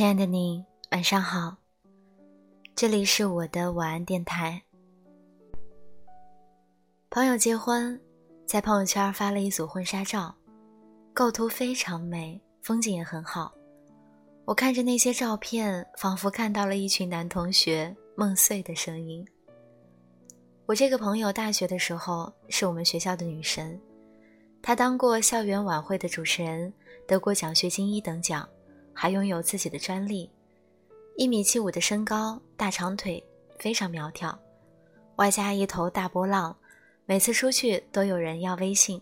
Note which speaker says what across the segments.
Speaker 1: 亲爱的你，晚上好。这里是我的晚安电台。朋友结婚，在朋友圈发了一组婚纱照，构图非常美，风景也很好。我看着那些照片，仿佛看到了一群男同学梦碎的声音。我这个朋友大学的时候是我们学校的女神，她当过校园晚会的主持人，得过奖学金一等奖。还拥有自己的专利，一米七五的身高，大长腿，非常苗条，外加一头大波浪，每次出去都有人要微信。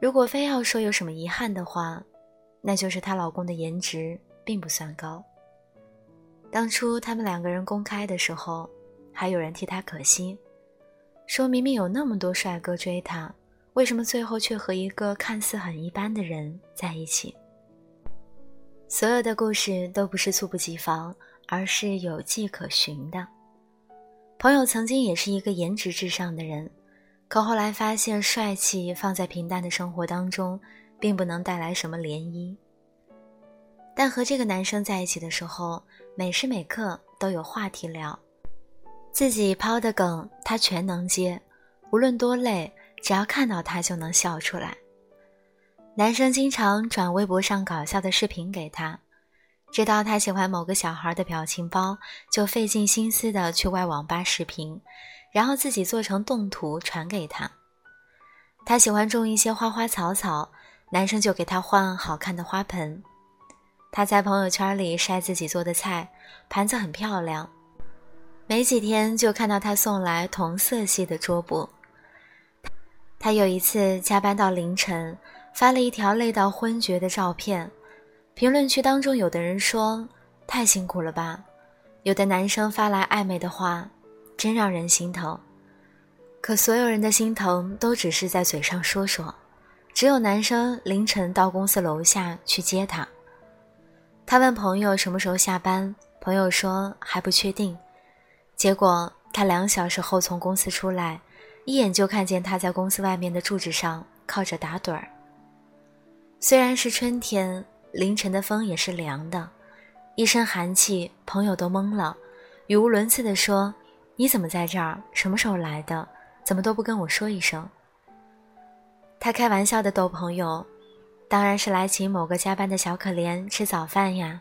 Speaker 1: 如果非要说有什么遗憾的话，那就是她老公的颜值并不算高。当初他们两个人公开的时候，还有人替她可惜，说明明有那么多帅哥追她，为什么最后却和一个看似很一般的人在一起？所有的故事都不是猝不及防，而是有迹可循的。朋友曾经也是一个颜值至上的人，可后来发现帅气放在平淡的生活当中，并不能带来什么涟漪。但和这个男生在一起的时候，每时每刻都有话题聊，自己抛的梗他全能接，无论多累，只要看到他就能笑出来。男生经常转微博上搞笑的视频给她，知道她喜欢某个小孩的表情包，就费尽心思的去外网吧视频，然后自己做成动图传给她。她喜欢种一些花花草草，男生就给她换好看的花盆。她在朋友圈里晒自己做的菜，盘子很漂亮，没几天就看到他送来同色系的桌布。他有一次加班到凌晨。发了一条累到昏厥的照片，评论区当中有的人说太辛苦了吧，有的男生发来暧昧的话，真让人心疼。可所有人的心疼都只是在嘴上说说，只有男生凌晨到公司楼下去接她。他问朋友什么时候下班，朋友说还不确定。结果他两小时后从公司出来，一眼就看见他在公司外面的柱子上靠着打盹儿。虽然是春天，凌晨的风也是凉的，一身寒气，朋友都懵了，语无伦次地说：“你怎么在这儿？什么时候来的？怎么都不跟我说一声？”他开玩笑的逗朋友：“当然是来请某个加班的小可怜吃早饭呀。”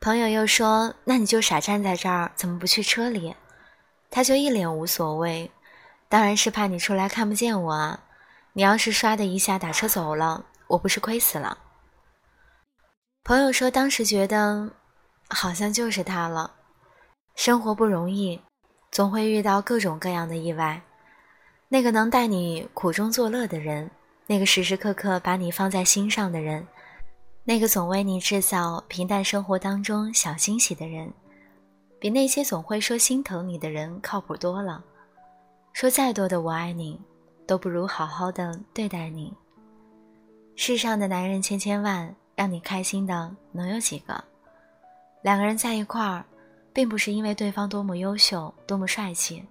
Speaker 1: 朋友又说：“那你就傻站在这儿，怎么不去车里？”他就一脸无所谓：“当然是怕你出来看不见我啊！你要是唰的一下打车走了。”我不是亏死了。朋友说，当时觉得好像就是他了。生活不容易，总会遇到各种各样的意外。那个能带你苦中作乐的人，那个时时刻刻把你放在心上的人，那个总为你制造平淡生活当中小惊喜的人，比那些总会说心疼你的人靠谱多了。说再多的我爱你，都不如好好的对待你。世上的男人千千万，让你开心的能有几个？两个人在一块儿，并不是因为对方多么优秀、多么帅气，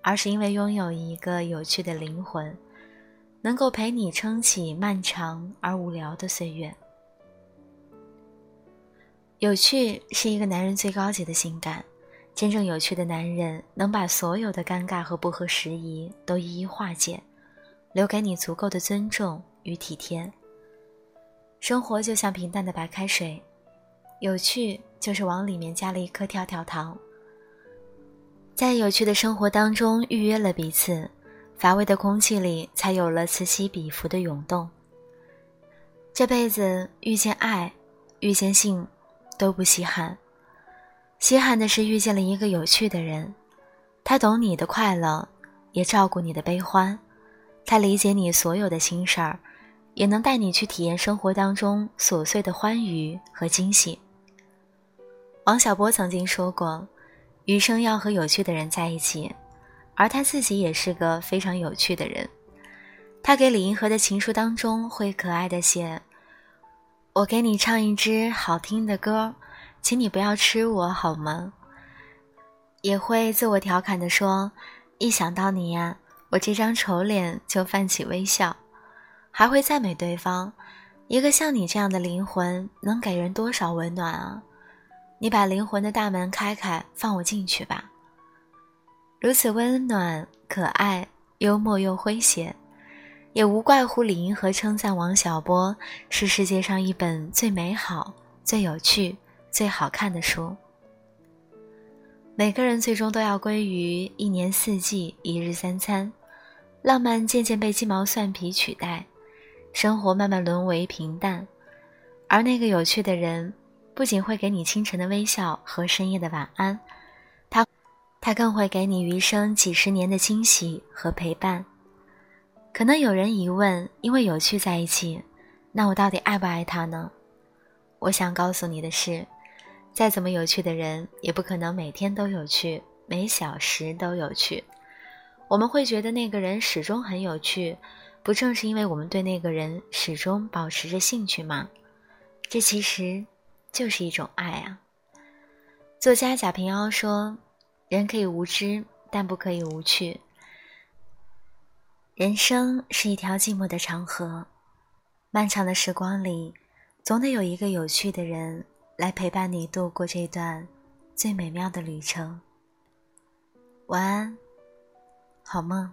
Speaker 1: 而是因为拥有一个有趣的灵魂，能够陪你撑起漫长而无聊的岁月。有趣是一个男人最高级的性感，真正有趣的男人能把所有的尴尬和不合时宜都一一化解，留给你足够的尊重。与体贴。生活就像平淡的白开水，有趣就是往里面加了一颗跳跳糖。在有趣的生活当中预约了彼此，乏味的空气里才有了此起彼伏的涌动。这辈子遇见爱，遇见性，都不稀罕。稀罕的是遇见了一个有趣的人，他懂你的快乐，也照顾你的悲欢，他理解你所有的心事儿。也能带你去体验生活当中琐碎的欢愉和惊喜。王小波曾经说过：“余生要和有趣的人在一起。”而他自己也是个非常有趣的人。他给李银河的情书当中会可爱的写：“我给你唱一支好听的歌，请你不要吃我好吗？”也会自我调侃的说：“一想到你呀，我这张丑脸就泛起微笑。”还会赞美对方，一个像你这样的灵魂，能给人多少温暖啊！你把灵魂的大门开开，放我进去吧。如此温暖、可爱、幽默又诙谐，也无怪乎李银河称赞王小波是世界上一本最美好、最有趣、最好看的书。每个人最终都要归于一年四季、一日三餐，浪漫渐渐被鸡毛蒜皮取代，生活慢慢沦为平淡，而那个有趣的人。不仅会给你清晨的微笑和深夜的晚安，他，他更会给你余生几十年的惊喜和陪伴。可能有人疑问：因为有趣在一起，那我到底爱不爱他呢？我想告诉你的是，再怎么有趣的人，也不可能每天都有趣，每小时都有趣。我们会觉得那个人始终很有趣，不正是因为我们对那个人始终保持着兴趣吗？这其实。就是一种爱啊！作家贾平凹说：“人可以无知，但不可以无趣。人生是一条寂寞的长河，漫长的时光里，总得有一个有趣的人来陪伴你度过这段最美妙的旅程。”晚安，好梦。